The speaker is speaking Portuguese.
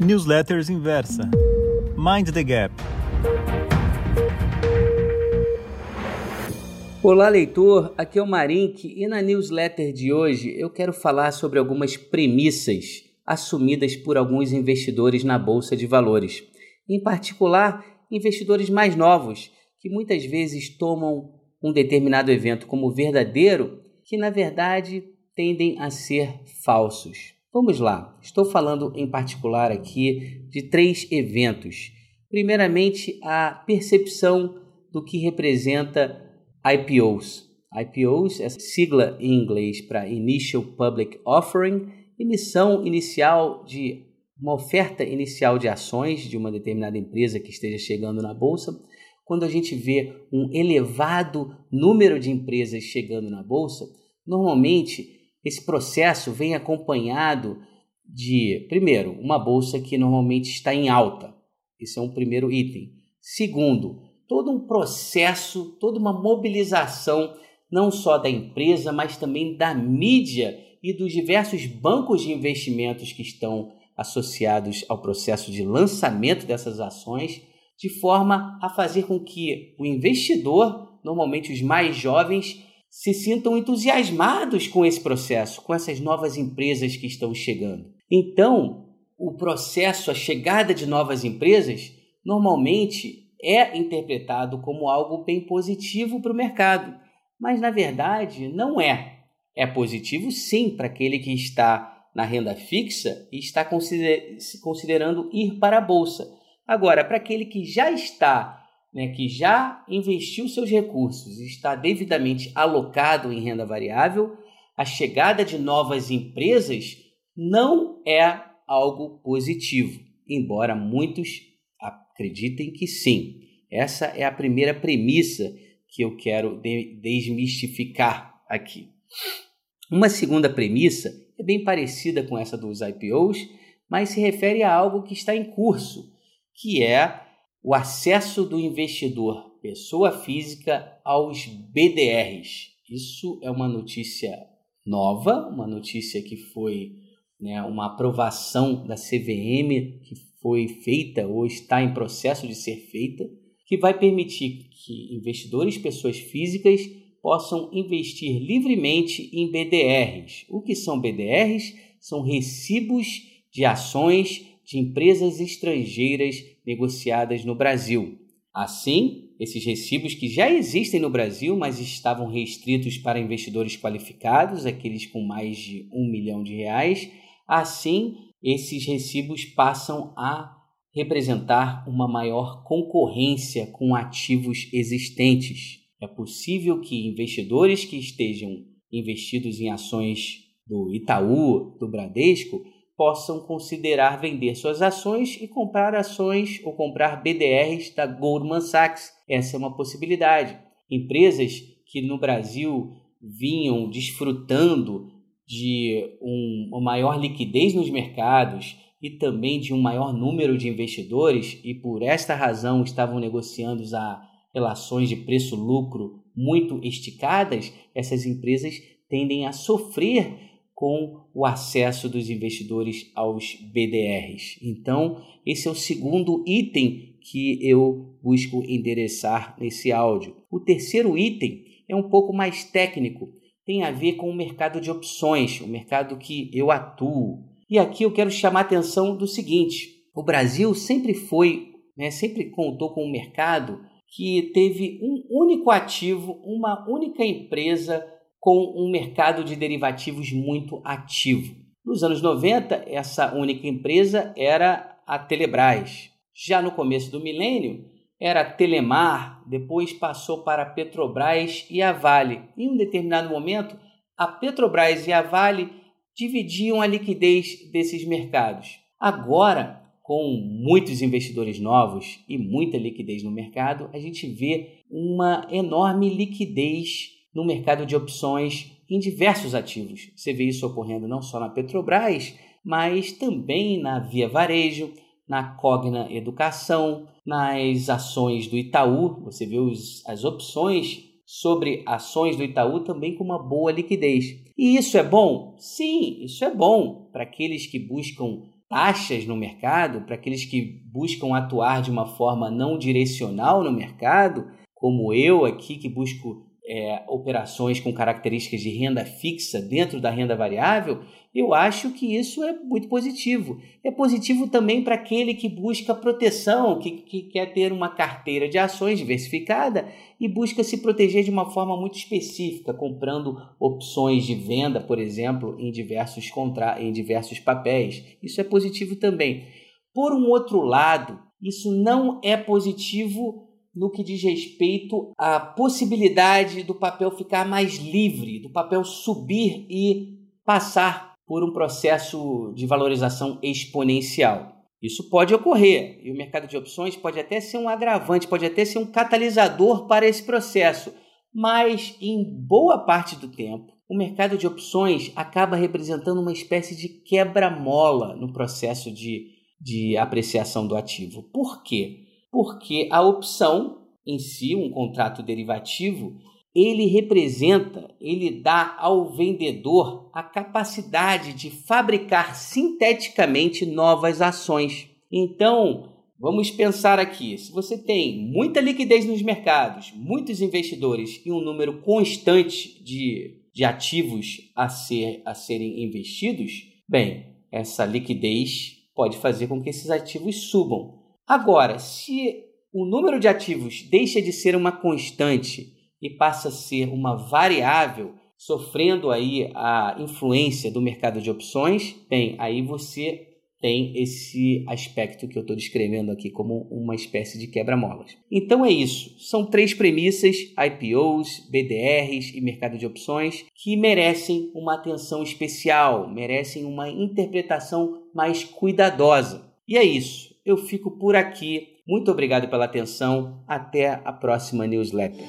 Newsletters Inversa. Mind the Gap. Olá, leitor. Aqui é o Marink e na newsletter de hoje eu quero falar sobre algumas premissas assumidas por alguns investidores na bolsa de valores. Em particular, investidores mais novos que muitas vezes tomam um determinado evento como verdadeiro, que na verdade tendem a ser falsos. Vamos lá, estou falando em particular aqui de três eventos. Primeiramente, a percepção do que representa IPOs. IPOs é sigla em inglês para Initial Public Offering, emissão inicial de uma oferta inicial de ações de uma determinada empresa que esteja chegando na bolsa. Quando a gente vê um elevado número de empresas chegando na bolsa, normalmente esse processo vem acompanhado de, primeiro, uma bolsa que normalmente está em alta. Esse é um primeiro item. Segundo, todo um processo, toda uma mobilização, não só da empresa, mas também da mídia e dos diversos bancos de investimentos que estão associados ao processo de lançamento dessas ações, de forma a fazer com que o investidor, normalmente os mais jovens, se sintam entusiasmados com esse processo, com essas novas empresas que estão chegando. Então, o processo, a chegada de novas empresas, normalmente é interpretado como algo bem positivo para o mercado, mas na verdade não é. É positivo sim para aquele que está na renda fixa e está considerando ir para a bolsa. Agora, para aquele que já está né, que já investiu seus recursos e está devidamente alocado em renda variável, a chegada de novas empresas não é algo positivo, embora muitos acreditem que sim. Essa é a primeira premissa que eu quero desmistificar aqui. Uma segunda premissa é bem parecida com essa dos IPOs, mas se refere a algo que está em curso, que é o acesso do investidor, pessoa física, aos BDRs. Isso é uma notícia nova, uma notícia que foi né, uma aprovação da CVM que foi feita ou está em processo de ser feita, que vai permitir que investidores, pessoas físicas, possam investir livremente em BDRs. O que são BDRs? São recibos de ações de empresas estrangeiras negociadas no Brasil. Assim, esses recibos que já existem no Brasil, mas estavam restritos para investidores qualificados, aqueles com mais de um milhão de reais, assim esses recibos passam a representar uma maior concorrência com ativos existentes. É possível que investidores que estejam investidos em ações do Itaú, do Bradesco, possam considerar vender suas ações e comprar ações ou comprar BDRs da Goldman Sachs. Essa é uma possibilidade. Empresas que no Brasil vinham desfrutando de um, uma maior liquidez nos mercados e também de um maior número de investidores e por esta razão estavam negociando a relações de preço-lucro muito esticadas, essas empresas tendem a sofrer com o acesso dos investidores aos BDRs. Então, esse é o segundo item que eu busco endereçar nesse áudio. O terceiro item é um pouco mais técnico, tem a ver com o mercado de opções, o mercado que eu atuo. E aqui eu quero chamar a atenção do seguinte: o Brasil sempre foi, né, sempre contou com um mercado que teve um único ativo, uma única empresa com um mercado de derivativos muito ativo. Nos anos 90, essa única empresa era a Telebrás. Já no começo do milênio, era a Telemar, depois passou para a Petrobras e a Vale. Em um determinado momento, a Petrobras e a Vale dividiam a liquidez desses mercados. Agora, com muitos investidores novos e muita liquidez no mercado, a gente vê uma enorme liquidez no mercado de opções em diversos ativos. Você vê isso ocorrendo não só na Petrobras, mas também na Via Varejo, na Cogna Educação, nas ações do Itaú. Você vê os, as opções sobre ações do Itaú também com uma boa liquidez. E isso é bom? Sim, isso é bom para aqueles que buscam taxas no mercado, para aqueles que buscam atuar de uma forma não direcional no mercado, como eu aqui que busco é, operações com características de renda fixa dentro da renda variável, eu acho que isso é muito positivo. É positivo também para aquele que busca proteção, que, que quer ter uma carteira de ações diversificada e busca se proteger de uma forma muito específica, comprando opções de venda, por exemplo, em diversos, contra... em diversos papéis. Isso é positivo também. Por um outro lado, isso não é positivo no que diz respeito à possibilidade do papel ficar mais livre, do papel subir e passar por um processo de valorização exponencial. Isso pode ocorrer e o mercado de opções pode até ser um agravante, pode até ser um catalisador para esse processo, mas em boa parte do tempo, o mercado de opções acaba representando uma espécie de quebra-mola no processo de, de apreciação do ativo. Por quê? Porque a opção em si, um contrato derivativo, ele representa, ele dá ao vendedor a capacidade de fabricar sinteticamente novas ações. Então, vamos pensar aqui: se você tem muita liquidez nos mercados, muitos investidores e um número constante de, de ativos a, ser, a serem investidos, bem, essa liquidez pode fazer com que esses ativos subam. Agora, se o número de ativos deixa de ser uma constante e passa a ser uma variável, sofrendo aí a influência do mercado de opções, bem, aí você tem esse aspecto que eu estou descrevendo aqui como uma espécie de quebra-molas. Então é isso. São três premissas: IPOs, BDRs e mercado de opções que merecem uma atenção especial, merecem uma interpretação mais cuidadosa. E é isso eu fico por aqui. Muito obrigado pela atenção. Até a próxima newsletter.